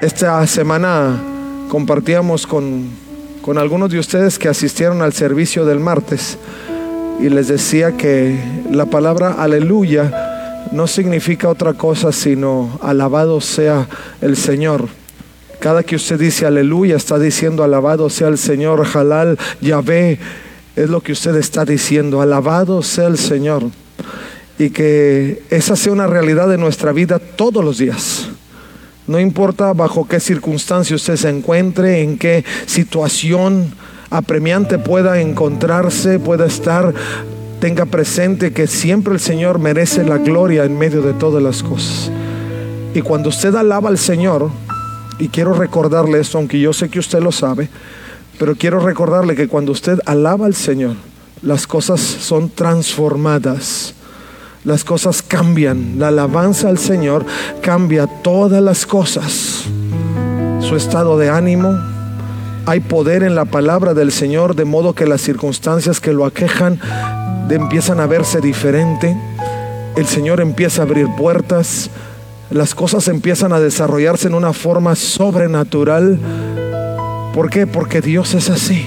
Esta semana compartíamos con, con, algunos de ustedes que asistieron al servicio del martes y les decía que la palabra aleluya no significa otra cosa sino alabado sea el Señor. Cada que usted dice aleluya está diciendo alabado sea el Señor, halal, Yahvé, es lo que usted está diciendo, alabado sea el Señor. Y que esa sea una realidad de nuestra vida todos los días. No importa bajo qué circunstancia usted se encuentre, en qué situación apremiante pueda encontrarse, pueda estar, tenga presente que siempre el Señor merece la gloria en medio de todas las cosas. Y cuando usted alaba al Señor, y quiero recordarle esto, aunque yo sé que usted lo sabe, pero quiero recordarle que cuando usted alaba al Señor, las cosas son transformadas las cosas cambian. La alabanza al Señor cambia todas las cosas. Su estado de ánimo. Hay poder en la palabra del Señor de modo que las circunstancias que lo aquejan empiezan a verse diferente. El Señor empieza a abrir puertas. Las cosas empiezan a desarrollarse en una forma sobrenatural. ¿Por qué? Porque Dios es así.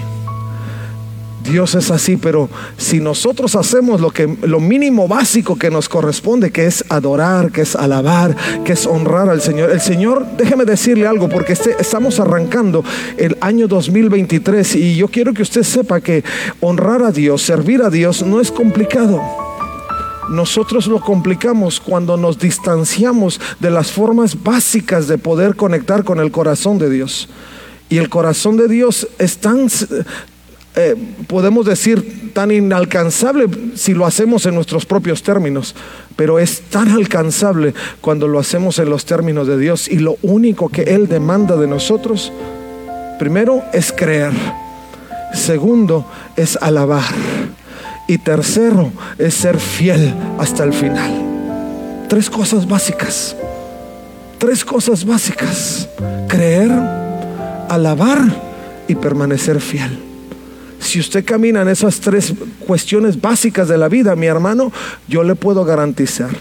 Dios es así, pero si nosotros hacemos lo que lo mínimo básico que nos corresponde, que es adorar, que es alabar, que es honrar al Señor. El Señor, déjeme decirle algo porque este, estamos arrancando el año 2023 y yo quiero que usted sepa que honrar a Dios, servir a Dios no es complicado. Nosotros lo complicamos cuando nos distanciamos de las formas básicas de poder conectar con el corazón de Dios. Y el corazón de Dios es tan, eh, podemos decir, tan inalcanzable si lo hacemos en nuestros propios términos, pero es tan alcanzable cuando lo hacemos en los términos de Dios. Y lo único que Él demanda de nosotros, primero, es creer. Segundo, es alabar. Y tercero, es ser fiel hasta el final. Tres cosas básicas. Tres cosas básicas. Creer, alabar y permanecer fiel. Si usted camina en esas tres cuestiones básicas de la vida, mi hermano, yo le puedo garantizar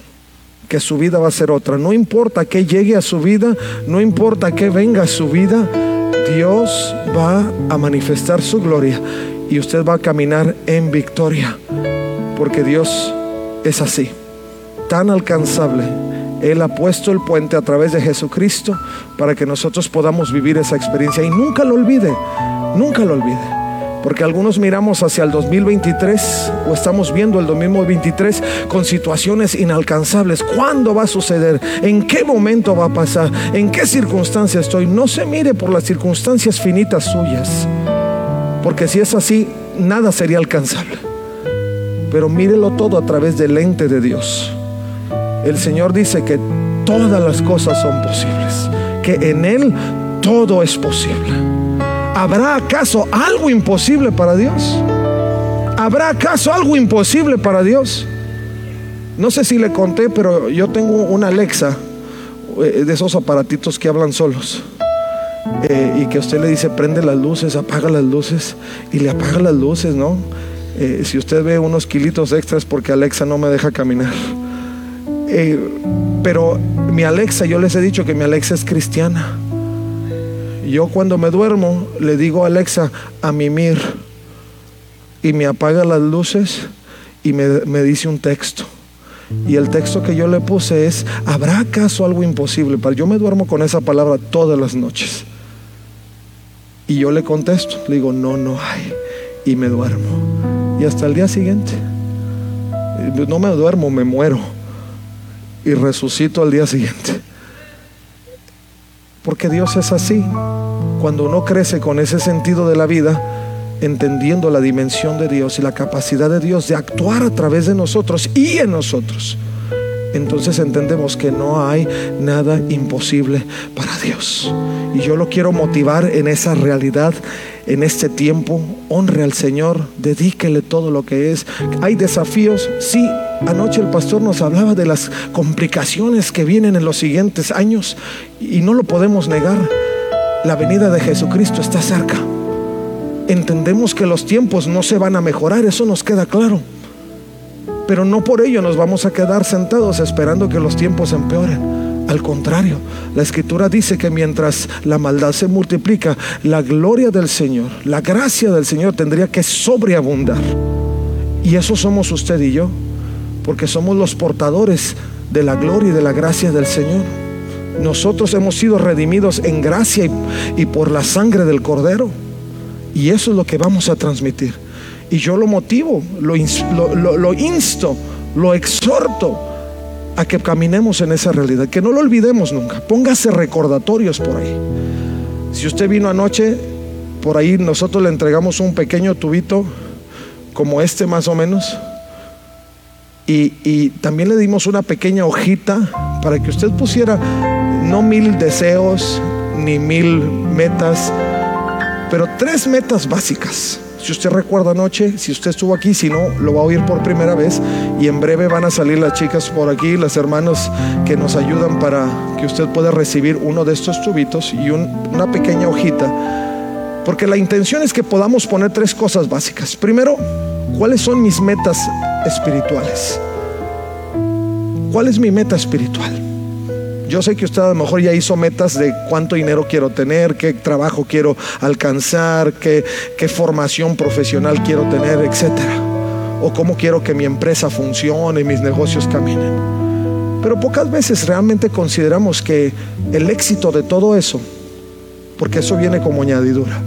que su vida va a ser otra. No importa que llegue a su vida, no importa que venga a su vida, Dios va a manifestar su gloria y usted va a caminar en victoria, porque Dios es así, tan alcanzable. Él ha puesto el puente a través de Jesucristo para que nosotros podamos vivir esa experiencia y nunca lo olvide, nunca lo olvide. Porque algunos miramos hacia el 2023 o estamos viendo el 2023 con situaciones inalcanzables. ¿Cuándo va a suceder? ¿En qué momento va a pasar? ¿En qué circunstancia estoy? No se mire por las circunstancias finitas suyas. Porque si es así, nada sería alcanzable. Pero mírelo todo a través del lente de Dios. El Señor dice que todas las cosas son posibles. Que en Él todo es posible. ¿Habrá acaso algo imposible para Dios? ¿Habrá acaso algo imposible para Dios? No sé si le conté, pero yo tengo una Alexa eh, de esos aparatitos que hablan solos. Eh, y que usted le dice prende las luces, apaga las luces y le apaga las luces, ¿no? Eh, si usted ve unos kilitos extras porque Alexa no me deja caminar. pero mi Alexa, yo les he dicho que mi Alexa es cristiana. Yo cuando me duermo le digo a Alexa a mimir y me apaga las luces y me, me dice un texto. Y el texto que yo le puse es, ¿habrá acaso algo imposible? Yo me duermo con esa palabra todas las noches. Y yo le contesto, le digo, no, no hay. Y me duermo. Y hasta el día siguiente, no me duermo, me muero. Y resucito al día siguiente. Porque Dios es así. Cuando uno crece con ese sentido de la vida, entendiendo la dimensión de Dios y la capacidad de Dios de actuar a través de nosotros y en nosotros, entonces entendemos que no hay nada imposible para Dios. Y yo lo quiero motivar en esa realidad, en este tiempo. Honre al Señor, dedíquele todo lo que es. Hay desafíos, sí. Anoche el pastor nos hablaba de las complicaciones que vienen en los siguientes años y no lo podemos negar. La venida de Jesucristo está cerca. Entendemos que los tiempos no se van a mejorar, eso nos queda claro. Pero no por ello nos vamos a quedar sentados esperando que los tiempos empeoren. Al contrario, la escritura dice que mientras la maldad se multiplica, la gloria del Señor, la gracia del Señor tendría que sobreabundar. Y eso somos usted y yo, porque somos los portadores de la gloria y de la gracia del Señor. Nosotros hemos sido redimidos en gracia y, por la sangre del Cordero. Y eso es lo que vamos a transmitir. Y yo lo motivo, lo, insto, lo exhorto a que caminemos en esa realidad, que no lo olvidemos nunca. Póngase recordatorios por ahí. Si usted vino anoche, por ahí nosotros le entregamos un pequeño tubito como este más o menos. Y, también le dimos una pequeña hojita para que usted pusiera no mil deseos ni mil metas, pero tres metas básicas. Si usted recuerda anoche, si usted estuvo aquí, si no, lo va a oír por primera vez. Y en breve van a salir las chicas por aquí, las hermanos que nos ayudan para que usted pueda recibir uno de estos tubitos y una pequeña hojita. Porque la intención es que podamos poner tres cosas básicas. Primero, ¿cuáles son mis metas espirituales? ¿Cuál es mi meta espiritual? Yo sé que usted a lo mejor ya hizo metas de cuánto dinero quiero tener, qué trabajo quiero alcanzar, qué, qué formación profesional quiero tener, etcétera. O cómo quiero que mi empresa funcione mis negocios caminen. Pero pocas veces realmente consideramos que el éxito de todo eso, porque eso viene como añadidura,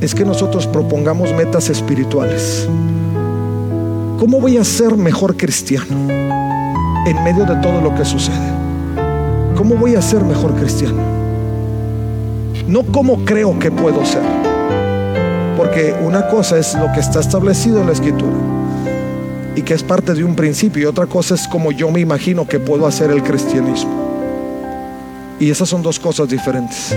es que nosotros propongamos metas espirituales. ¿Cómo voy a ser mejor cristiano en medio de todo lo que sucede? ¿Cómo voy a ser mejor cristiano? No cómo creo que puedo ser. Porque una cosa es lo que está establecido en la escritura y que es parte de un principio y otra cosa es como yo me imagino que puedo hacer el cristianismo. Y esas son dos cosas diferentes.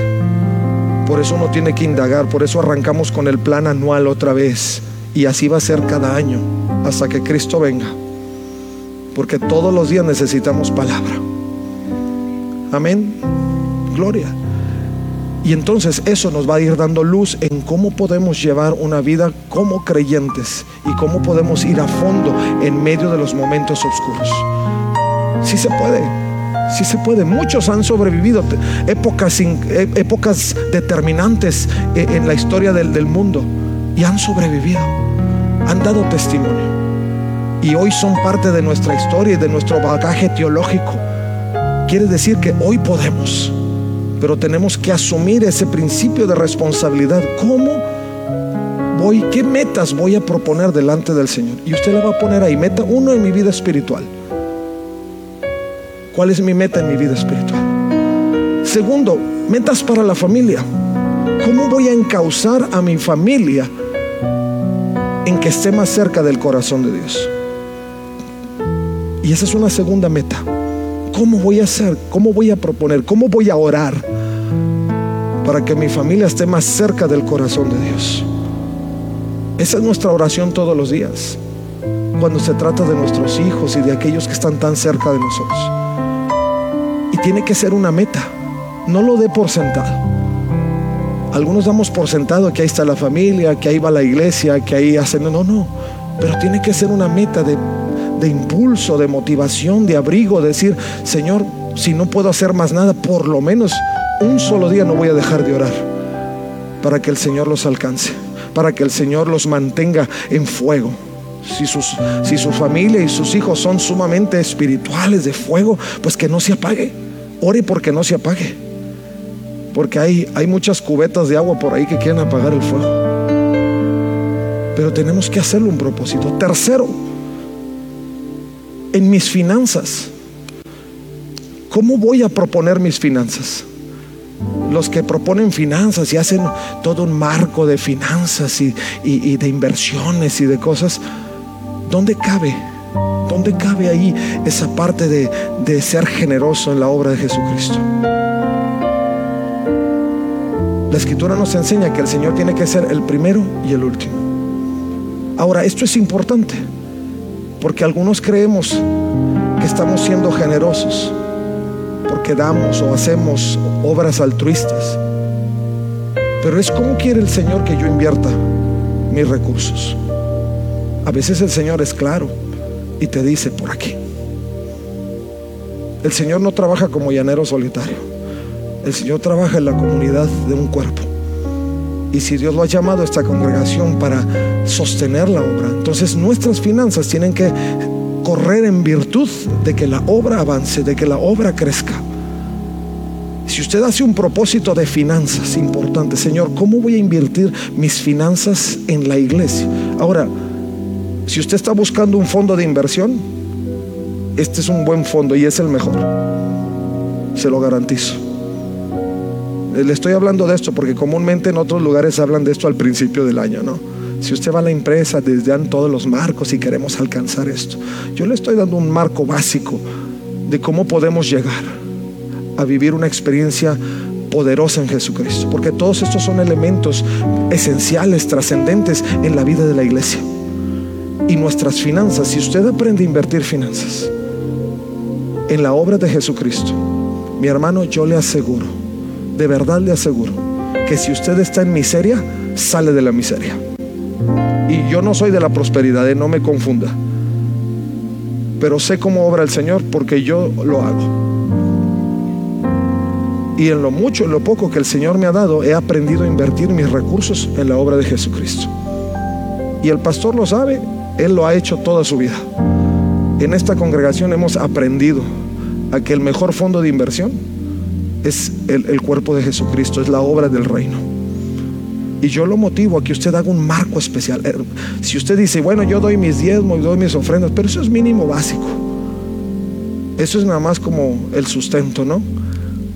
Por eso uno tiene que indagar, por eso arrancamos con el plan anual otra vez y así va a ser cada año hasta que Cristo venga. Porque todos los días necesitamos palabra. Amén. Gloria. Y entonces eso nos va a ir dando luz en cómo podemos llevar una vida como creyentes y cómo podemos ir a fondo en medio de los momentos oscuros. Sí se puede, sí se puede. Muchos han sobrevivido épocas, e, épocas determinantes e, en la historia del, del mundo y han sobrevivido, han dado testimonio. Y hoy son parte de nuestra historia y de nuestro bagaje teológico Quiere decir que hoy podemos, pero tenemos que asumir ese principio de responsabilidad. ¿Cómo voy? ¿Qué metas voy a proponer delante del Señor? Y usted le va a poner ahí, meta uno en mi vida espiritual. ¿Cuál es mi meta en mi vida espiritual? Segundo, metas para la familia. ¿Cómo voy a encauzar a mi familia que esté más cerca del corazón de Dios? Y esa es una segunda meta. ¿Cómo voy a hacer? ¿Cómo voy a proponer? ¿Cómo voy a orar para que mi familia esté más cerca del corazón de Dios? Esa es nuestra oración todos los días, cuando se trata de nuestros hijos y de aquellos que están tan cerca de nosotros. Y tiene que ser una meta, no lo dé por sentado. Algunos damos por sentado que ahí está la familia, que ahí va la iglesia, que ahí hacen... No, no, pero tiene que ser una meta de de impulso, de motivación, de abrigo, decir, Señor, si no puedo hacer más nada, por lo menos un solo día no voy a dejar de orar para que el Señor los alcance, para que el Señor los mantenga en fuego. Si, sus, si su familia y sus hijos son sumamente espirituales de fuego, pues que no se apague. Ore porque no se apague. Porque hay, hay muchas cubetas de agua por ahí que quieren apagar el fuego. Pero tenemos que hacerlo un propósito. Tercero, en mis finanzas. ¿Cómo voy a proponer mis finanzas? Los que proponen finanzas y hacen todo un marco de finanzas y, de inversiones y de cosas, ¿dónde cabe ¿Dónde cabe ahí esa parte de, de ser generoso en la obra de Jesucristo? La escritura nos enseña que el Señor tiene que ser el primero y el último. Ahora, esto es importante, porque algunos creemos que estamos siendo generosos, porque damos o hacemos obras altruistas. Pero es como quiere el Señor que yo invierta mis recursos. A veces el Señor es claro y te dice por aquí. El Señor no trabaja como llanero solitario. El Señor trabaja en la comunidad de un cuerpo. Y si Dios lo ha llamado a esta congregación para sostener la obra, entonces nuestras finanzas tienen que correr en virtud de que la obra avance, de que la obra crezca. Si usted hace un propósito de finanzas importante, Señor, ¿cómo voy a invertir mis finanzas en la iglesia? Ahora, si usted está buscando un fondo de inversión, este es un buen fondo y es el mejor. Se lo garantizo. Le estoy hablando de esto porque comúnmente en otros lugares hablan de esto al principio del año, ¿no? Si usted va a la empresa, les dan todos los marcos y queremos alcanzar esto. Yo le estoy dando un marco básico de cómo podemos llegar a vivir una experiencia poderosa en Jesucristo, porque todos estos son elementos esenciales, trascendentes en la vida de la iglesia. Y nuestras finanzas, si usted aprende a invertir finanzas en la obra de Jesucristo, mi hermano, yo le aseguro de verdad le aseguro que si usted está en miseria, sale de la miseria. Y yo no soy de la prosperidad, eh, no me confunda. Pero sé cómo obra el Señor porque yo lo hago. Y en lo mucho, en lo poco que el Señor me ha dado, he aprendido a invertir mis recursos en la obra de Jesucristo. Y el pastor lo sabe, él lo ha hecho toda su vida. En esta congregación hemos aprendido a que el mejor fondo de inversión es el, cuerpo de Jesucristo, es la obra del reino. Y yo lo motivo a que usted haga un marco especial. Eh, si usted dice, bueno, yo doy mis diezmos doy mis ofrendas, pero eso es mínimo básico. Eso es nada más como el sustento, ¿no?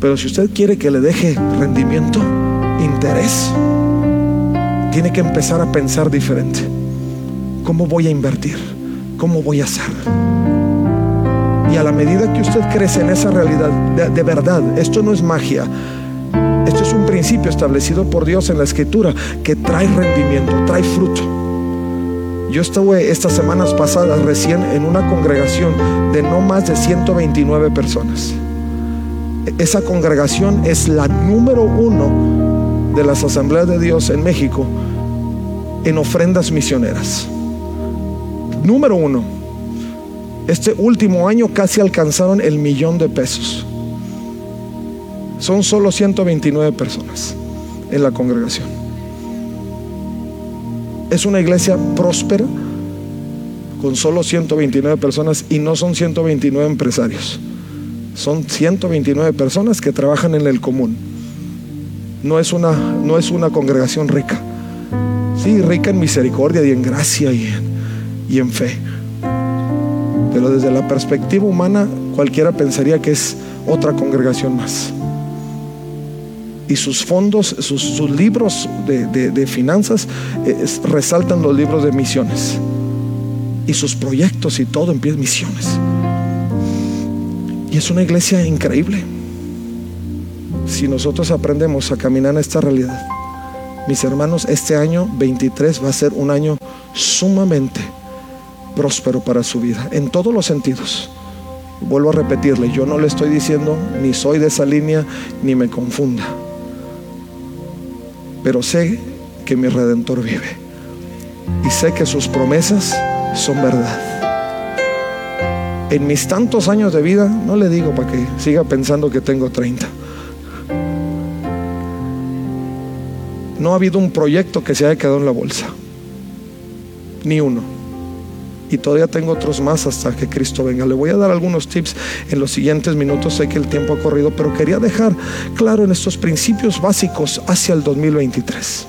Pero si usted quiere que le deje rendimiento, interés, tiene que empezar a pensar diferente. ¿Cómo voy a invertir? ¿Cómo voy a hacer? Y a la medida que usted crece en esa realidad, de, verdad, esto no es magia. Esto es un principio establecido por Dios en la escritura que trae rendimiento, trae fruto. Yo estuve estas semanas pasadas recién en una congregación de no más de 129 personas. Esa congregación es la número uno de las asambleas de Dios en México en ofrendas misioneras. Número uno. Este último año casi alcanzaron el millón de pesos. Son solo 129 personas en la congregación. Es una iglesia próspera con solo 129 personas y no son 129 empresarios. Son 129 personas que trabajan en el común. No es una, no es una congregación rica. Sí, rica en misericordia y en gracia y y en fe pero desde la perspectiva humana cualquiera pensaría que es otra congregación más. Y sus fondos, sus, libros de, finanzas eh, resaltan los libros de misiones. Y sus proyectos y todo empieza misiones. Y es una iglesia increíble. Si nosotros aprendemos a caminar en esta realidad, mis hermanos, este año 23 va a ser un año sumamente próspero para su vida, en todos los sentidos. Vuelvo a repetirle, yo no le estoy diciendo ni soy de esa línea ni me confunda, pero sé que mi redentor vive y sé que sus promesas son verdad. En mis tantos años de vida, no le digo para que siga pensando que tengo 30. No ha habido un proyecto que se haya quedado en la bolsa. Ni uno y todavía tengo otros más hasta que Cristo venga. Le voy a dar algunos tips en los siguientes minutos, sé que el tiempo ha corrido, pero quería dejar claro en estos principios básicos hacia el 2023.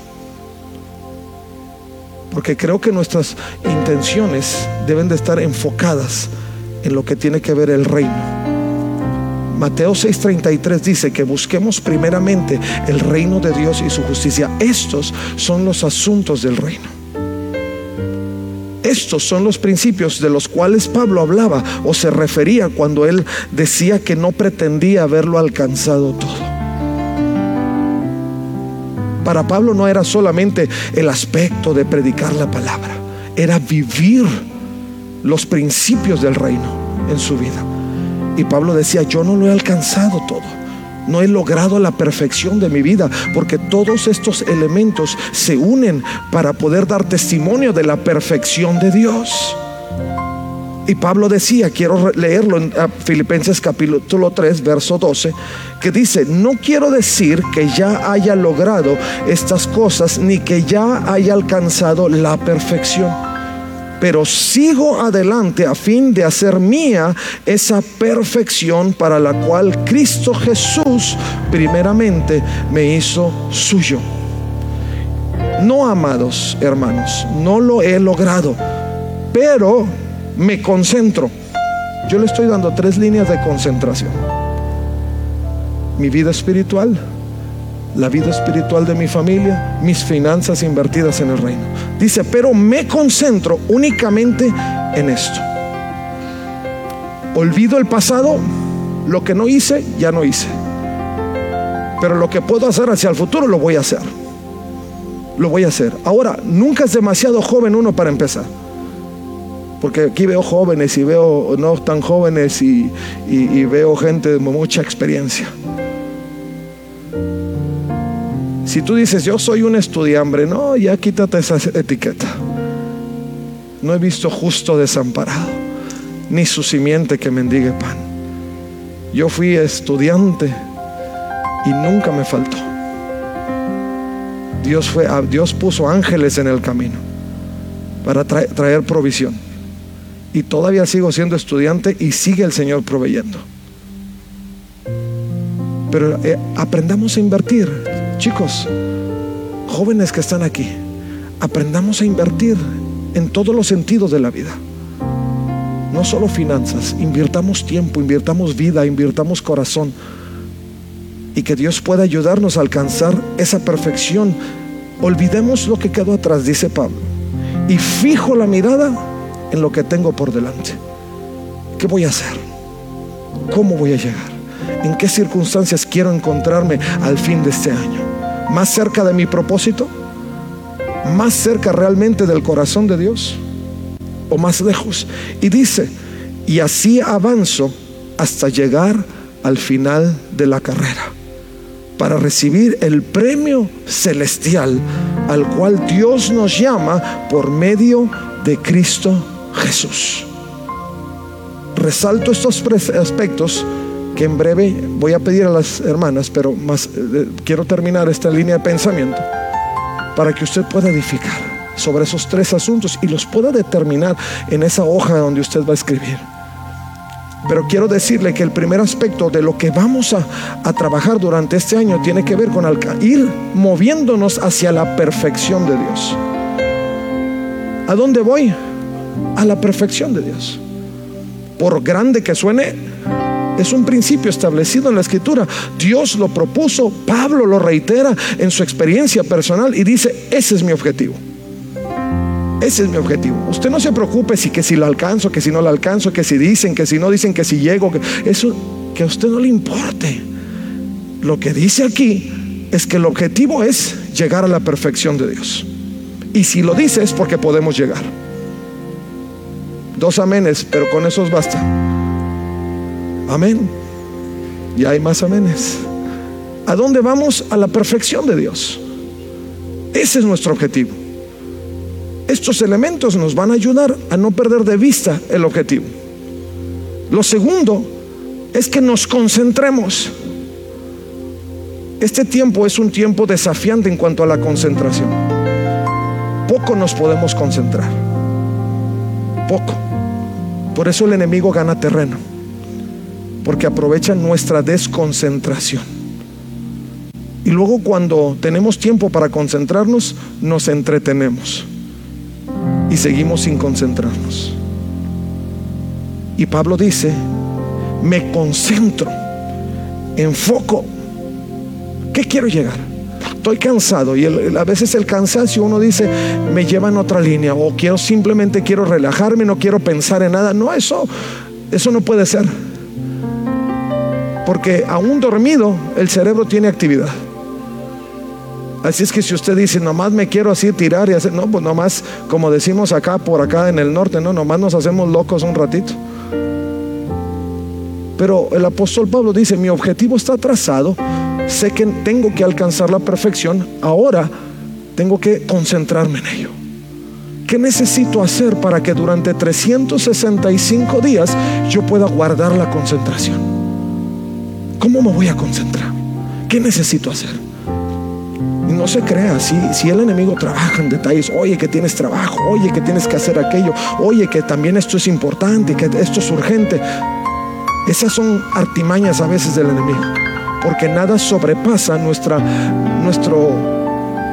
Porque creo que nuestras intenciones deben de estar enfocadas en lo que tiene que ver el reino. Mateo 6:33 dice que busquemos primeramente el reino de Dios y su justicia. Estos son los asuntos del reino. Estos son los principios de los cuales Pablo hablaba o se refería cuando él decía que no pretendía haberlo alcanzado todo. Para Pablo no era solamente el aspecto de predicar la palabra, era vivir los principios del reino en su vida. Y Pablo decía, yo no lo he alcanzado todo. No he logrado la perfección de mi vida porque todos estos elementos se unen para poder dar testimonio de la perfección de Dios. Y Pablo decía, quiero leerlo en Filipenses capítulo 3, verso 12, que dice, no quiero decir que ya haya logrado estas cosas ni que ya haya alcanzado la perfección pero sigo adelante a fin de hacer mía esa perfección para la cual Cristo Jesús primeramente me hizo suyo. No, amados hermanos, no lo he logrado, pero me concentro. Yo le estoy dando tres líneas de concentración. Mi vida espiritual, la vida espiritual de mi familia, mis finanzas invertidas en el reino. Dice, pero me concentro únicamente en esto. Olvido el pasado, lo que no hice, ya no hice. Pero lo que puedo hacer hacia el futuro, lo voy a hacer. Lo voy a hacer. Ahora, nunca es demasiado joven uno para empezar. Porque aquí veo jóvenes y veo no tan jóvenes y, y veo gente de mucha experiencia. Si tú dices, yo soy un estudiambre, no, ya quítate esa etiqueta. No he visto justo desamparado, ni su simiente que mendigue pan. Yo fui estudiante y nunca me faltó. Dios, fue, Dios puso ángeles en el camino para traer, provisión. Y todavía sigo siendo estudiante y sigue el Señor proveyendo. Pero eh, aprendamos a invertir. Chicos, jóvenes que están aquí, aprendamos a invertir en todos los sentidos de la vida. No solo finanzas, invirtamos tiempo, invirtamos vida, invirtamos corazón. Y que Dios pueda ayudarnos a alcanzar esa perfección. Olvidemos lo que quedó atrás, dice Pablo. Y fijo la mirada en lo que tengo por delante. ¿Qué voy a hacer? ¿Cómo voy a llegar? ¿En qué circunstancias quiero encontrarme al fin de este año? ¿Más cerca de mi propósito? ¿Más cerca realmente del corazón de Dios? ¿O más lejos? Y dice, y así avanzo hasta llegar al final de la carrera para recibir el premio celestial al cual Dios nos llama por medio de Cristo Jesús. Resalto estos aspectos que en breve voy a pedir a las hermanas, pero más eh, quiero terminar esta línea de pensamiento para que usted pueda edificar sobre esos tres asuntos y los pueda determinar en esa hoja donde usted va a escribir. Pero quiero decirle que el primer aspecto de lo que vamos a, a trabajar durante este año tiene que ver con ir moviéndonos hacia la perfección de Dios. ¿A dónde voy? A la perfección de Dios. Por grande que suene, es un principio establecido en la escritura. Dios lo propuso, Pablo lo reitera en su experiencia personal y dice, ese es mi objetivo. Ese es mi objetivo. Usted no se preocupe si que si lo alcanzo, que si no lo alcanzo, que si dicen, que si no dicen, que si llego, que eso que a usted no le importe. Lo que dice aquí es que el objetivo es llegar a la perfección de Dios. Y si lo dice es porque podemos llegar. Dos amenes, pero con esos basta. Amén. Y hay más amenes. ¿A dónde vamos? A la perfección de Dios. Ese es nuestro objetivo. Estos elementos nos van a ayudar a no perder de vista el objetivo. Lo segundo es que nos concentremos. Este tiempo es un tiempo desafiante en cuanto a la concentración. Poco nos podemos concentrar. Poco. Por eso el enemigo gana terreno porque aprovechan nuestra desconcentración. Y luego cuando tenemos tiempo para concentrarnos, nos entretenemos y seguimos sin concentrarnos. Y Pablo dice, me concentro, enfoco. ¿Qué quiero llegar? estoy cansado y a veces el cansancio uno dice me lleva en otra línea o quiero simplemente quiero relajarme, no quiero pensar en nada. No, eso, eso no puede ser. Porque aún dormido el cerebro tiene actividad. Así es que si usted dice, nomás me quiero así tirar y hacer, no, pues nomás, como decimos acá, por acá en el norte, no, nomás nos hacemos locos un ratito. Pero el apóstol Pablo dice, mi objetivo está trazado, sé que tengo que alcanzar la perfección, ahora tengo que concentrarme en ello. ¿Qué necesito hacer para que durante 365 días yo pueda guardar la concentración? ¿Cómo me voy a concentrar? ¿Qué necesito hacer? no se crea, si, si el enemigo trabaja en detalles, oye que tienes trabajo, oye que tienes que hacer aquello, oye que también esto es importante, que esto es urgente. Esas son artimañas a veces del enemigo, porque nada sobrepasa nuestra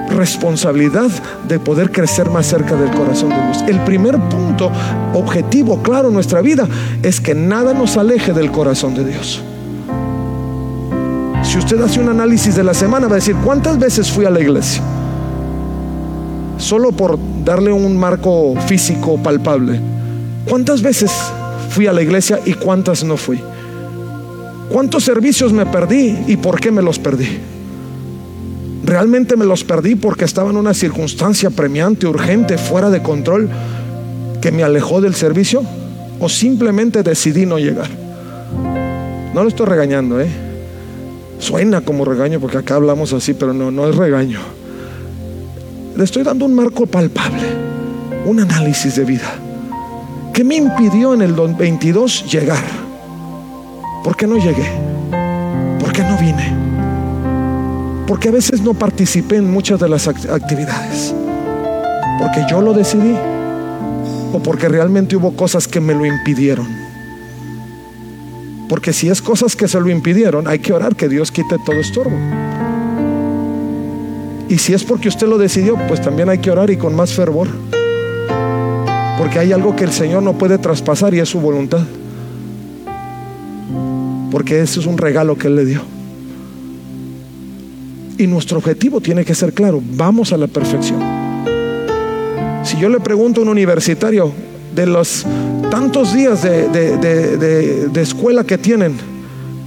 responsabilidad de poder crecer más cerca del corazón de Dios. El primer punto, objetivo claro en nuestra vida, es que nada nos aleje del corazón de Dios. Si usted hace un análisis de la semana, va a decir, ¿cuántas veces fui a la iglesia? Solo por darle un marco físico palpable. ¿Cuántas veces fui a la iglesia y cuántas no fui? ¿Cuántos servicios me perdí y por qué me los perdí? ¿Realmente me los perdí porque estaba en una circunstancia premiante, urgente, fuera de control, que me alejó del servicio? ¿O simplemente decidí no llegar? No lo estoy regañando, ¿eh? Suena como regaño porque acá hablamos así, pero no, no es regaño. Le estoy dando un marco palpable, un análisis de vida. ¿Qué me impidió en el 22 llegar? ¿Por qué no llegué? ¿Por qué no vine? Porque a veces no participé en muchas de las actividades. Porque yo lo decidí. O porque realmente hubo cosas que me lo impidieron. Porque si es cosas que se lo impidieron, hay que orar que Dios quite todo estorbo. Y si es porque usted lo decidió, pues también hay que orar y con más fervor. Porque hay algo que el Señor no puede traspasar y es su voluntad. Porque ese es un regalo que Él le dio. Y nuestro objetivo tiene que ser claro, vamos a la perfección. Si yo le pregunto a un universitario, de los tantos días de, escuela que tienen,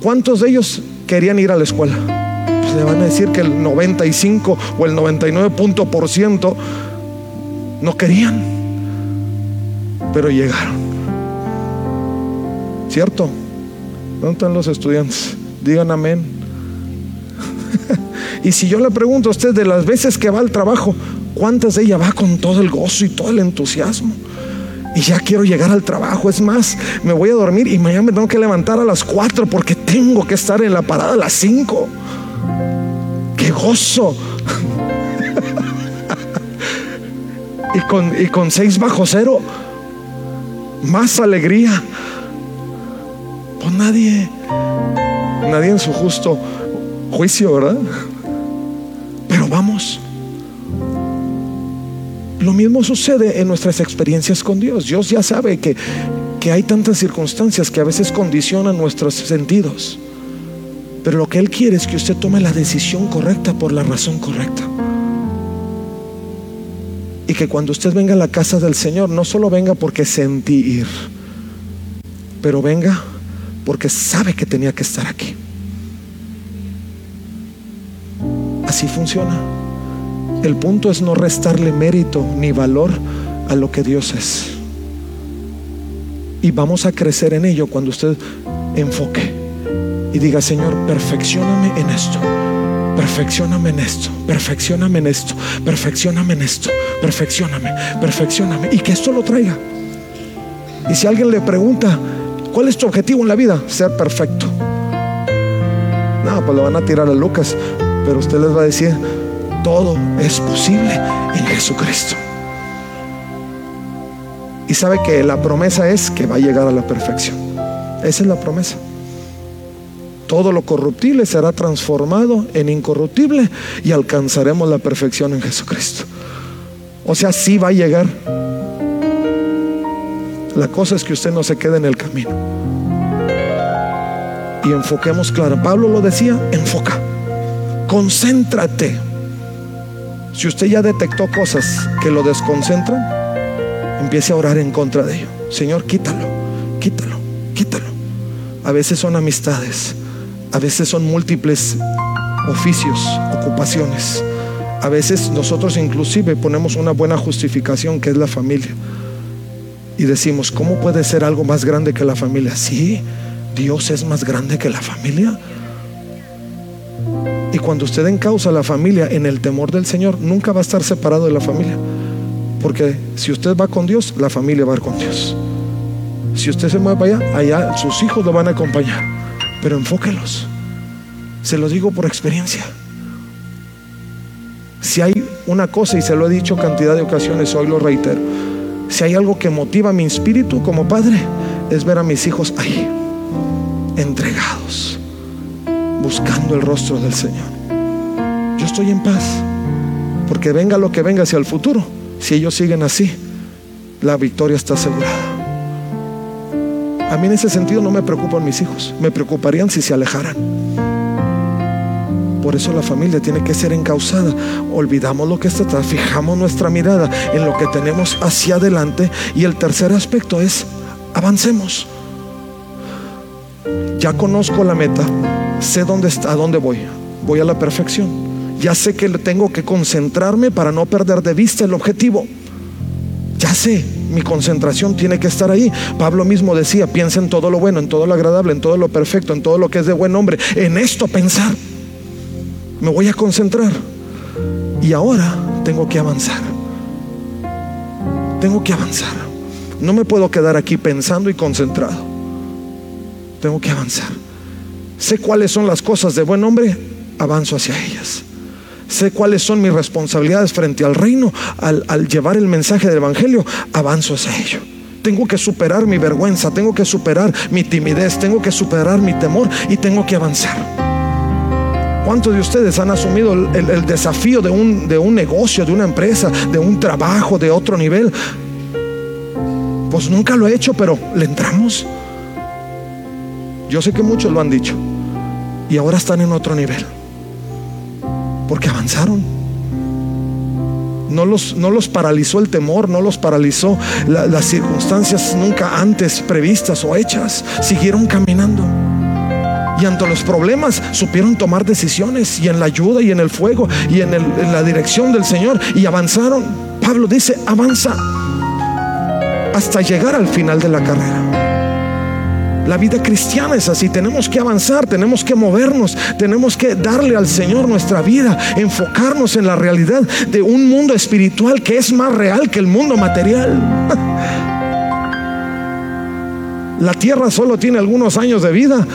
¿cuántos de ellos querían ir a la escuela? Pues le van a decir que el 95 o el 99 punto por ciento no querían, pero llegaron. ¿Cierto? ¿Dónde están los estudiantes? Digan amén. y si yo le pregunto a usted de las veces que va al trabajo, ¿cuántas de ellas va con todo el gozo y todo el entusiasmo? Y ya quiero llegar al trabajo. Es más, me voy a dormir y mañana me tengo que levantar a las 4 porque tengo que estar en la parada a las 5. ¡Qué gozo! y, con, y con 6 bajo cero, más alegría. Pues nadie, nadie en su justo juicio, ¿verdad? Pero vamos. Lo mismo sucede en nuestras experiencias con Dios. Dios ya sabe que, que hay tantas circunstancias que a veces condicionan nuestros sentidos. Pero lo que Él quiere es que usted tome la decisión correcta por la razón correcta. Y que cuando usted venga a la casa del Señor, no solo venga porque sentí ir, pero venga porque sabe que tenía que estar aquí. Así funciona. El punto es no restarle mérito ni valor a lo que Dios es. Y vamos a crecer en ello cuando usted enfoque y diga, Señor, perfeccioname en esto. Perfeccioname en esto, perfeccioname en esto, perfeccioname en esto, perfeccioname, perfeccioname. Y que esto lo traiga. Y si alguien le pregunta, ¿cuál es tu objetivo en la vida? Ser perfecto. No, pues lo van a tirar a Lucas, pero usted les va a decir, todo es posible en Jesucristo. Y sabe que la promesa es que va a llegar a la perfección. Esa es la promesa. Todo lo corruptible será transformado en incorruptible y alcanzaremos la perfección en Jesucristo. O sea, sí va a llegar. La cosa es que usted no se quede en el camino. Y enfoquemos claro. Pablo lo decía, enfoca. Concéntrate Si usted ya detectó cosas que lo desconcentran, empiece a orar en contra de ello. Señor, quítalo, quítalo, quítalo. A veces son amistades, a veces son múltiples oficios, ocupaciones. A veces nosotros inclusive ponemos una buena justificación que es la familia. Y decimos, ¿cómo puede ser algo más grande que la familia? Sí, Dios es más grande que la familia. Y cuando usted encausa la familia en el temor del Señor, nunca va a estar separado de la familia. Porque si usted va con Dios, la familia va con Dios. Si usted se mueve para allá, allá sus hijos lo van a acompañar. Pero enfóquelos. Se lo digo por experiencia. Si hay una cosa, y se lo he dicho cantidad de ocasiones, hoy lo reitero, si hay algo que motiva mi espíritu como padre, es ver a mis hijos ahí, entregados, buscando el rostro del Señor. Yo estoy en paz, porque venga lo que venga hacia el futuro, si ellos siguen así, la victoria está asegurada. A mí en ese sentido no me preocupan mis hijos, me preocuparían si se alejaran. Por eso la familia tiene que ser encausada. Olvidamos lo que está atrás, fijamos nuestra mirada en lo que tenemos hacia adelante. Y el tercer aspecto es, avancemos. Ya conozco la meta, sé dónde está, a dónde voy. Voy a la perfección. Ya sé que tengo que concentrarme para no perder de vista el objetivo. Ya sé, mi concentración tiene que estar ahí. Pablo mismo decía, piensa en todo lo bueno, en todo lo agradable, en todo lo perfecto, en todo lo que es de buen hombre. En esto pensar me voy a concentrar. Y ahora tengo que avanzar. Tengo que avanzar. No me puedo quedar aquí pensando y concentrado. Tengo que avanzar. Sé cuáles son las cosas de buen hombre, avanzo hacia ellas. Sé cuáles son mis responsabilidades frente al reino. Al, llevar el mensaje del Evangelio, avanzo hacia ello. Tengo que superar mi vergüenza, tengo que superar mi timidez, tengo que superar mi temor y tengo que avanzar. ¿Cuántos de ustedes han asumido el, desafío de un, de un negocio, de una empresa, de un trabajo de otro nivel? Pues nunca lo he hecho, pero le entramos. Yo sé que muchos lo han dicho. Y ahora están en otro nivel. Porque avanzaron. No los, no los paralizó el temor, no los paralizó las circunstancias nunca antes previstas o hechas. Siguieron caminando. Y ante los problemas supieron tomar decisiones y en la ayuda y en el fuego y en, la dirección del Señor y avanzaron. Pablo dice, avanza hasta llegar al final de la carrera. La vida cristiana es así, tenemos que avanzar, tenemos que movernos, tenemos que darle al Señor nuestra vida, enfocarnos en la realidad de un mundo espiritual que es más real que el mundo material. La tierra solo tiene algunos años de vida,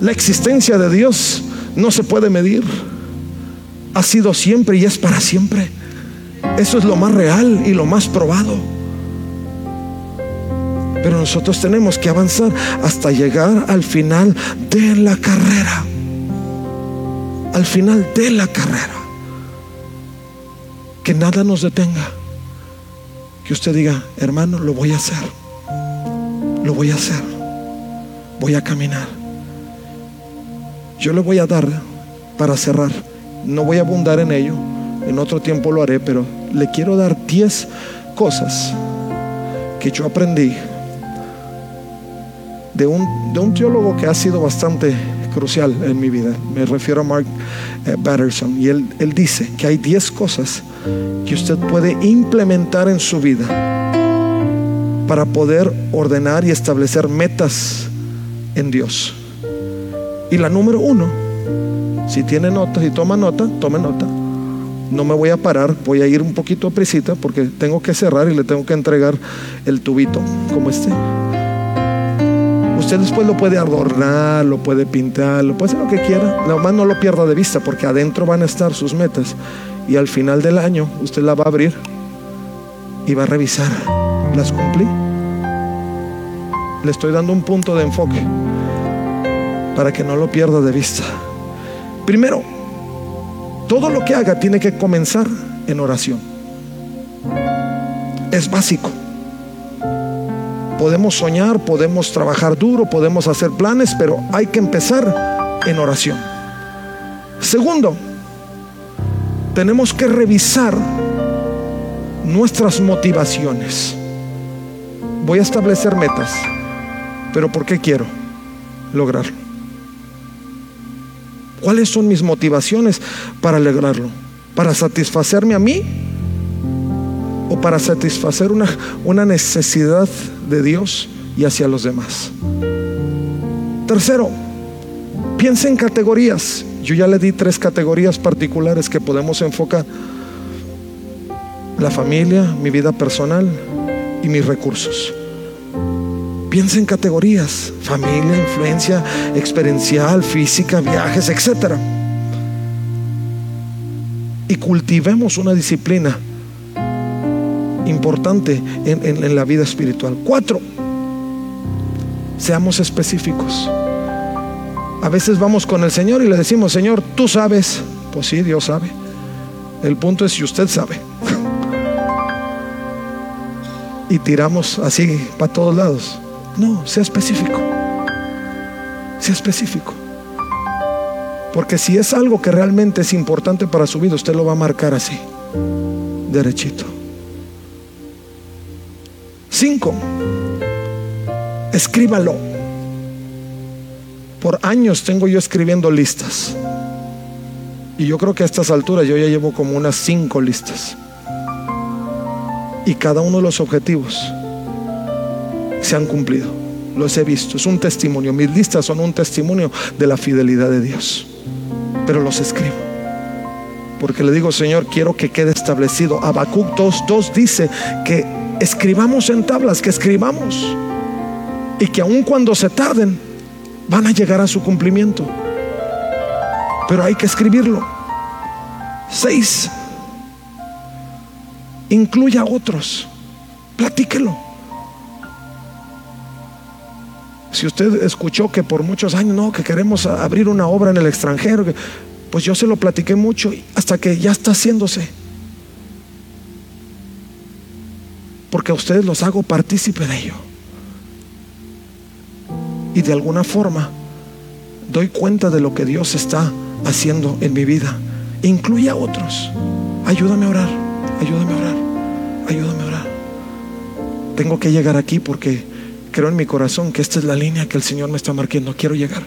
la existencia de Dios no se puede medir. Ha sido siempre y es para siempre. Eso es lo más real y lo más probado. Pero nosotros tenemos que avanzar hasta llegar al final de la carrera. Al final de la carrera. Que nada nos detenga. Que usted diga, hermano, lo voy a hacer. Lo voy a hacer. Voy a caminar. Yo le voy a dar para cerrar. No voy a abundar en ello. En otro tiempo lo haré, pero le quiero dar 10 cosas que yo aprendí de un, de un teólogo que ha sido bastante crucial en mi vida. Me refiero a Mark eh, Batterson. Y él, él dice que hay 10 cosas que usted puede implementar en su vida para poder ordenar y establecer metas en Dios. Y la número uno, si tiene notas y toma nota, tome nota. No me voy a parar, voy a ir un poquito a prisita porque tengo que cerrar y le tengo que entregar el tubito como este. Usted después lo puede adornar, lo puede pintar, lo puede hacer lo que quiera. Nomás no lo pierda de vista porque adentro van a estar sus metas. Y al final del año usted la va a abrir y va a revisar. ¿Las cumplí? Le estoy dando un punto de enfoque para que no lo pierda de vista. Primero, todo lo que haga tiene que comenzar en oración. Es básico. Podemos soñar, podemos trabajar duro, podemos hacer planes, pero hay que empezar en oración. Segundo, tenemos que revisar nuestras motivaciones. Voy a establecer metas, pero ¿por qué quiero lograrlo? ¿Cuáles son mis motivaciones para lograrlo? ¿Para satisfacerme a mí? ¿O para satisfacer una, una necesidad de Dios y hacia los demás? Tercero, piensa en categorías. Yo ya le di tres categorías particulares que podemos enfocar. La familia, mi vida personal y mis recursos. Piensa en categorías, familia, influencia experiencial, física, viajes, etc. Y cultivemos una disciplina importante en, en la vida espiritual. Cuatro, seamos específicos. A veces vamos con el Señor y le decimos, Señor, tú sabes. Pues sí, Dios sabe. El punto es si usted sabe. y tiramos así para todos lados. No, sea específico. Sea específico. Porque si es algo que realmente es importante para su vida, usted lo va a marcar así, derechito. Cinco, escríbalo. Por años tengo yo escribiendo listas. Y yo creo que a estas alturas yo ya llevo como unas cinco listas. Y cada uno de los objetivos se han cumplido. Los he visto. Es un testimonio. Mis listas son un testimonio de la fidelidad de Dios. Pero los escribo. Porque le digo, Señor, quiero que quede establecido. Habacuc 2.2 dice que escribamos en tablas, que escribamos. Y que aun cuando se tarden, van a llegar a su cumplimiento. Pero hay que escribirlo. Seis. Incluya a otros. Platíquelo. Si usted escuchó que por muchos años, no, que queremos abrir una obra en el extranjero, pues yo se lo platiqué mucho hasta que ya está haciéndose. Porque a ustedes los hago partícipe de ello. Y de alguna forma doy cuenta de lo que Dios está haciendo en mi vida. Incluye a otros. Ayúdame a orar, ayúdame a orar, ayúdame a orar. Tengo que llegar aquí porque creo en mi corazón que esta es la línea que el Señor me está marcando. Quiero llegar.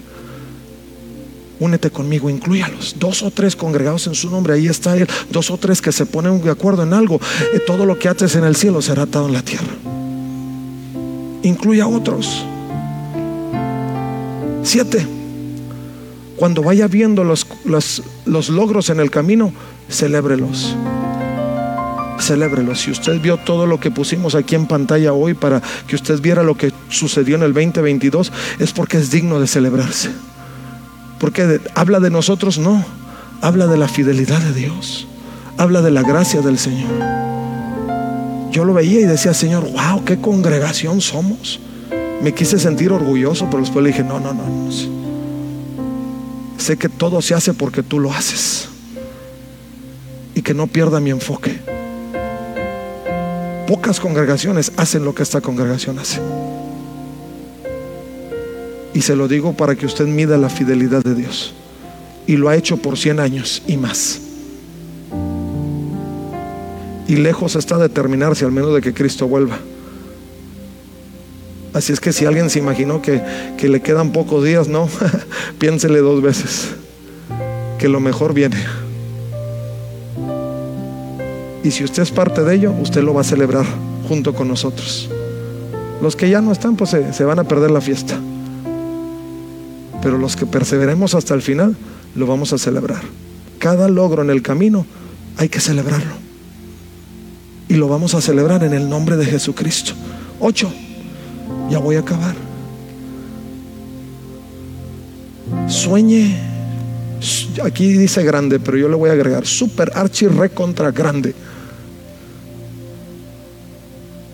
Únete conmigo, incluyalos. Dos o tres congregados en su nombre, ahí está Él. Dos o tres que se ponen de acuerdo en algo. Eh, todo lo que ates en el cielo será atado en la tierra. Incluya a otros. Siete. Cuando vaya viendo los, los, los logros en el camino, celébrelos celébrelo. Si usted vio todo lo que pusimos aquí en pantalla hoy para que usted viera lo que sucedió en el 2022, es porque es digno de celebrarse. Porque habla de nosotros, no, habla de la fidelidad de Dios, habla de la gracia del Señor. Yo lo veía y decía, Señor, wow, qué congregación somos. Me quise sentir orgulloso, pero después le dije, no, no, no, no. Sé que todo se hace porque tú lo haces. Y que no pierda mi enfoque. Pocas congregaciones hacen lo que esta congregación hace. Y se lo digo para que usted mida la fidelidad de Dios. Y lo ha hecho por 100 años y más. Y lejos está de terminarse al menos de que Cristo vuelva. Así es que si alguien se imaginó que, que le quedan pocos días, no, piénsele dos veces, que lo mejor viene. Y si usted es parte de ello, usted lo va a celebrar junto con nosotros. Los que ya no están, pues se, van a perder la fiesta. Pero los que perseveremos hasta el final, lo vamos a celebrar. Cada logro en el camino hay que celebrarlo. Y lo vamos a celebrar en el nombre de Jesucristo. Ocho. Ya voy a acabar. Sueñe. Aquí dice grande, pero yo le voy a agregar super archi recontra grande.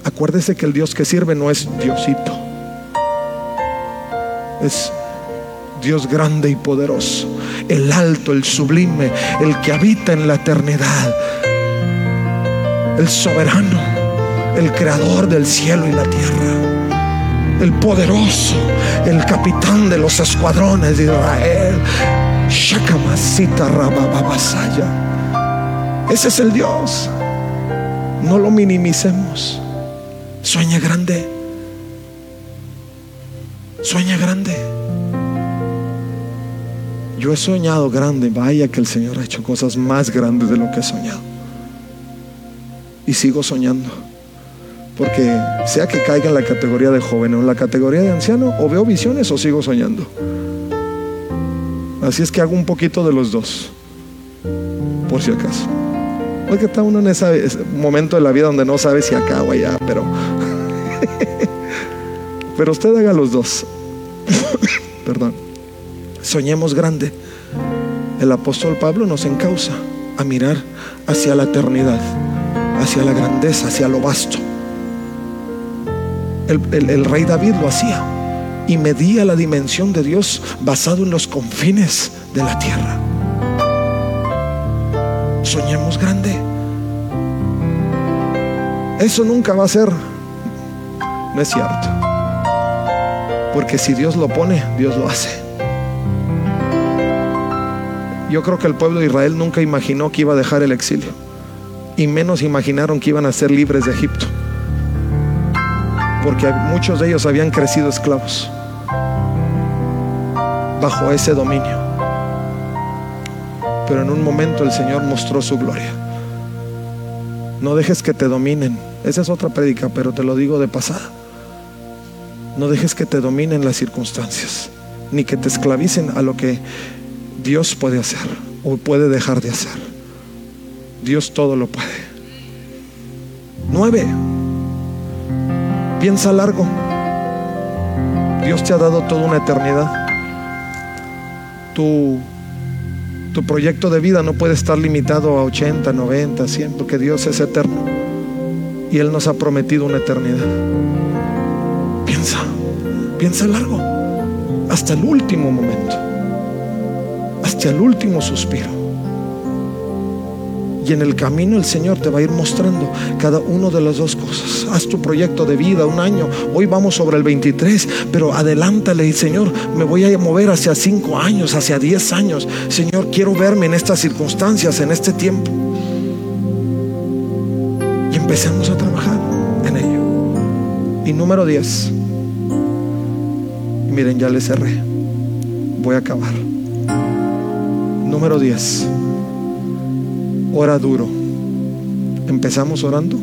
Acuérdese que el Dios que sirve no es Diosito. Es Dios grande y poderoso, el alto, el sublime, el que habita en la eternidad, el soberano, el creador del cielo y la tierra, el poderoso, el capitán de los escuadrones de Israel. Shakamasita Rabababasaya. Ese es el Dios. No lo minimicemos. Sueña grande. Sueña grande. Yo he soñado grande. Vaya que el Señor ha hecho cosas más grandes de lo que he soñado. Y sigo soñando. Porque sea que caiga en la categoría de joven o en la categoría de anciano, o veo visiones o sigo soñando. Así es que hago un poquito de los dos, por si acaso. Porque está uno en ese momento de la vida donde no sabe si acá o pero. pero usted haga los dos. Perdón. Soñemos grande. El apóstol Pablo nos encausa a mirar hacia la eternidad, hacia la grandeza, hacia lo vasto. El, rey David lo hacía y medía la dimensión de Dios basado en los confines de la tierra. Soñemos grande. Eso nunca va a ser. No es cierto. Porque si Dios lo pone, Dios lo hace. Yo creo que el pueblo de Israel nunca imaginó que iba a dejar el exilio. Y menos imaginaron que iban a ser libres de Egipto porque muchos de ellos habían crecido esclavos bajo ese dominio. Pero en un momento el Señor mostró su gloria. No dejes que te dominen. Esa es otra prédica, pero te lo digo de pasada. No dejes que te dominen las circunstancias, ni que te esclavicen a lo que Dios puede hacer o puede dejar de hacer. Dios todo lo puede. Nueve. Piensa largo. Dios te ha dado toda una eternidad. Tu, tu proyecto de vida no puede estar limitado a 80, 90, 100, porque Dios es eterno. Y Él nos ha prometido una eternidad. Piensa, piensa largo. Hasta el último momento. Hasta el último suspiro. Y en el camino el Señor te va a ir mostrando cada una de las dos cosas. Haz tu proyecto de vida, un año. Hoy vamos sobre el 23, pero adelántale Señor, me voy a mover hacia cinco años, hacia 10 años. Señor, quiero verme en estas circunstancias, en este tiempo. Y empecemos a trabajar en ello. Y número 10. Miren, ya le cerré. Voy a acabar. Número 10 ora duro. Empezamos orando.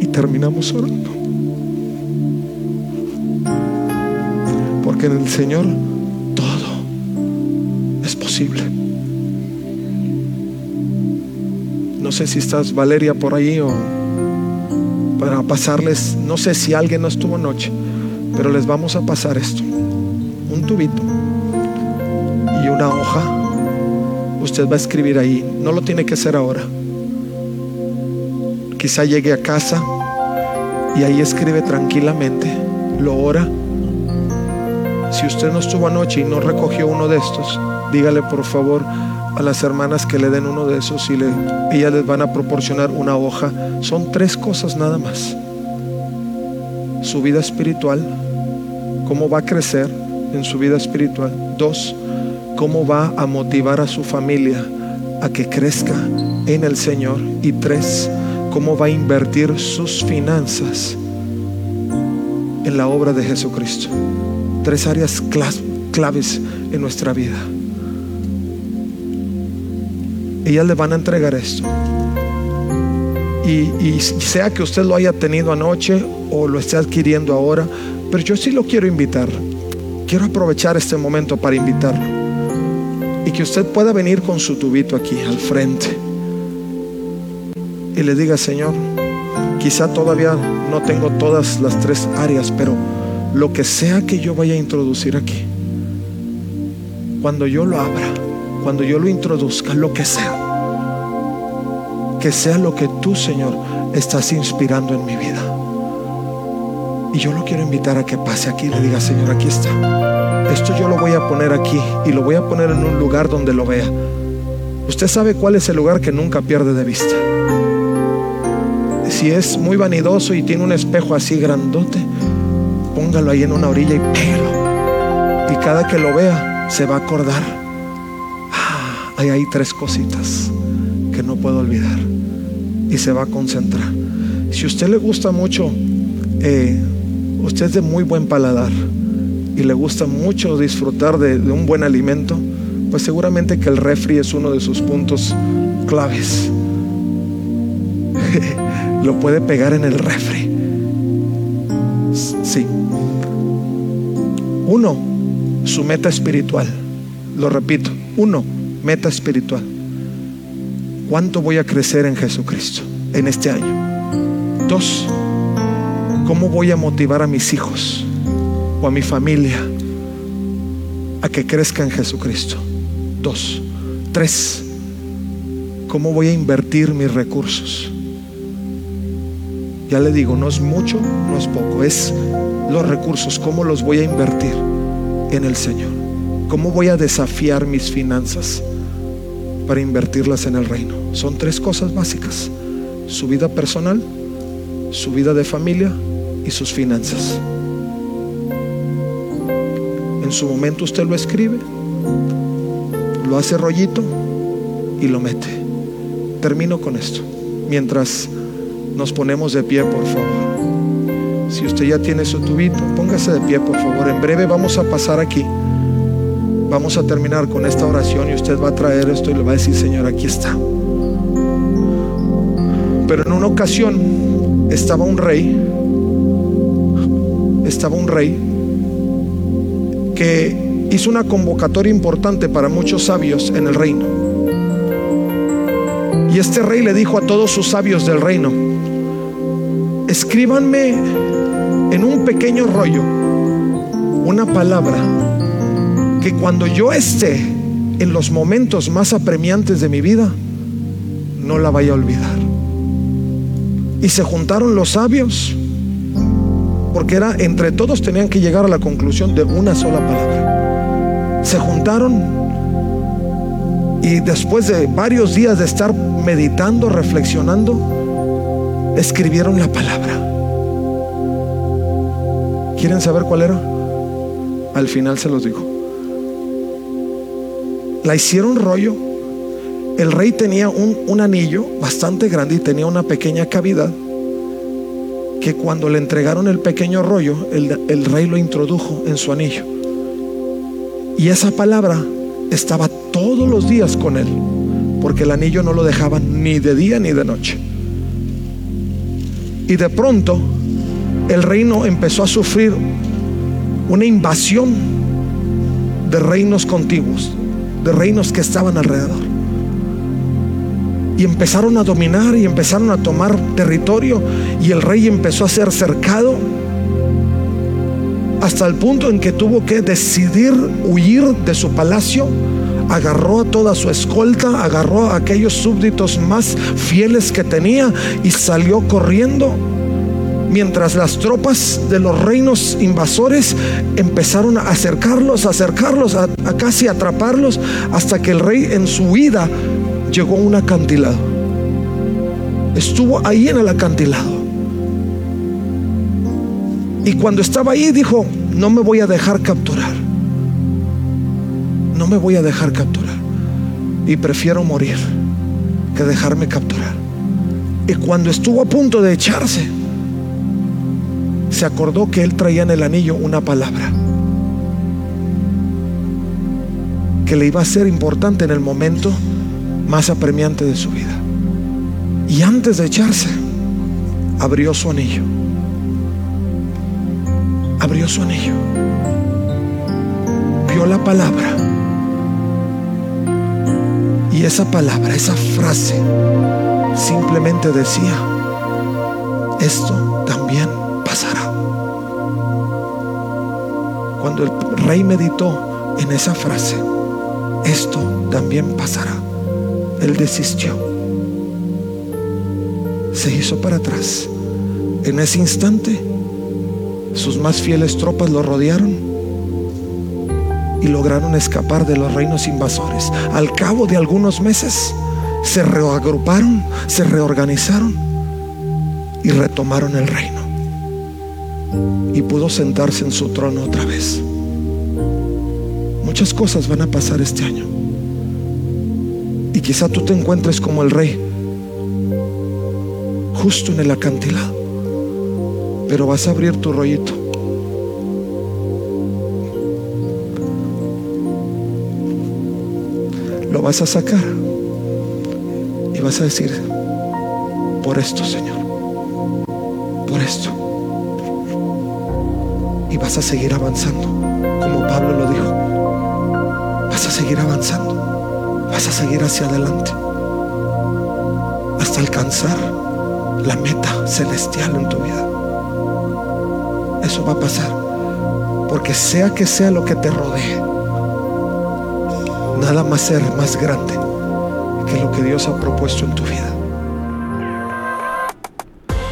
Y terminamos orando. Porque en el Señor todo es posible. No sé si estás Valeria por ahí o para pasarles, no sé si alguien no estuvo anoche, pero les vamos a pasar esto. Un tubito una hoja, usted va a escribir ahí. No lo tiene que hacer ahora. Quizá llegue a casa y ahí escribe tranquilamente, lo ora. Si usted no estuvo anoche y no recogió uno de estos, dígale por favor a las hermanas que le den uno de esos y le, ellas les van a proporcionar una hoja. Son tres cosas nada más. Su vida espiritual, cómo va a crecer en su vida espiritual. Dos, cómo va a motivar a su familia a que crezca en el Señor. Y tres, cómo va a invertir sus finanzas en la obra de Jesucristo. Tres áreas claves en nuestra vida. Ellas le van a entregar esto. Y, sea que usted lo haya tenido anoche o lo esté adquiriendo ahora, pero yo sí lo quiero invitar. Quiero aprovechar este momento para invitarlo y que usted pueda venir con su tubito aquí al frente y le diga, Señor, quizá todavía no tengo todas las tres áreas, pero lo que sea que yo vaya a introducir aquí, cuando yo lo abra, cuando yo lo introduzca, lo que sea, que sea lo que tú, Señor, estás inspirando en mi vida. Y yo lo quiero invitar a que pase aquí y le diga, Señor, aquí está esto yo lo voy a poner aquí y lo voy a poner en un lugar donde lo vea. Usted sabe cuál es el lugar que nunca pierde de vista. Si es muy vanidoso y tiene un espejo así grandote, póngalo ahí en una orilla y pégalo. Y cada que lo vea, se va a acordar. Hay ahí tres cositas que no puedo olvidar. Y se va a concentrar. Si usted le gusta mucho, eh, usted es de muy buen paladar y le gusta mucho disfrutar de, de un buen alimento, pues seguramente que el refri es uno de sus puntos claves. Lo puede pegar en el refri. Sí. Uno, su meta espiritual. Lo repito. Uno, meta espiritual. ¿Cuánto voy a crecer en Jesucristo en este año? Dos, ¿cómo voy a motivar a mis hijos o a mi familia a que crezca en Jesucristo? Dos. Tres, ¿cómo voy a invertir mis recursos? Ya le digo, no es mucho, no es poco, es los recursos, cómo los voy a invertir en el Señor. ¿Cómo voy a desafiar mis finanzas para invertirlas en el reino? Son tres cosas básicas. Su vida personal, su vida de familia y sus finanzas. En su momento usted lo escribe, lo hace rollito y lo mete. Termino con esto. Mientras nos ponemos de pie, por favor. Si usted ya tiene su tubito, póngase de pie, por favor. En breve vamos a pasar aquí. Vamos a terminar con esta oración y usted va a traer esto y le va a decir, Señor, aquí está. Pero en una ocasión estaba un rey, estaba un rey que hizo una convocatoria importante para muchos sabios en el reino. Y este rey le dijo a todos sus sabios del reino, escríbanme en un pequeño rollo una palabra que cuando yo esté en los momentos más apremiantes de mi vida, no la vaya a olvidar. Y se juntaron los sabios, porque era entre todos tenían que llegar a la conclusión de una sola palabra. Se juntaron y después de varios días de estar meditando, reflexionando, escribieron la palabra. ¿Quieren saber cuál era? Al final se los digo. La hicieron rollo. El rey tenía un, un anillo bastante grande y tenía una pequeña cavidad que cuando le entregaron el pequeño rollo, el, el rey lo introdujo en su anillo. Y esa palabra estaba todos los días con él, porque el anillo no lo dejaba ni de día ni de noche. Y de pronto el reino empezó a sufrir una invasión de reinos contiguos, de reinos que estaban alrededor. Y empezaron a dominar y empezaron a tomar territorio y el rey empezó a ser cercado hasta el punto en que tuvo que decidir huir de su palacio agarró a toda su escolta, agarró a aquellos súbditos más fieles que tenía y salió corriendo. Mientras las tropas de los reinos invasores empezaron a acercarlos, a acercarlos, a, casi atraparlos, hasta que el rey en su huida llegó a un acantilado. Estuvo ahí en el acantilado. Y cuando estaba ahí dijo, no me voy a dejar capturar no me voy a dejar capturar. Y prefiero morir que dejarme capturar. Y cuando estuvo a punto de echarse, se acordó que él traía en el anillo una palabra que le iba a ser importante en el momento más apremiante de su vida. Y antes de echarse, abrió su anillo. Abrió su anillo. Vio la palabra y esa palabra, esa frase, simplemente decía, esto también Cuando el rey meditó en esa frase, esto también pasará, él desistió. Se hizo para atrás. En ese instante, sus más fieles tropas lo rodearon y lograron escapar de los reinos invasores. Al cabo de algunos meses se reagruparon, se reorganizaron y retomaron el reino. Y pudo sentarse en su trono otra vez. Muchas cosas van a pasar este año. Y quizá tú te encuentres como el rey, justo en el acantilado. Pero vas a abrir tu rollito. Lo vas a sacar. Y vas a decir, por esto, Señor. Por esto. Y vas a seguir avanzando, como Pablo lo dijo. Vas a seguir avanzando. Vas a seguir hacia adelante. Hasta alcanzar la meta celestial en tu vida. Eso va a pasar. Porque sea que sea lo que te rodee, nada más ser más grande que lo que Dios ha propuesto en tu vida.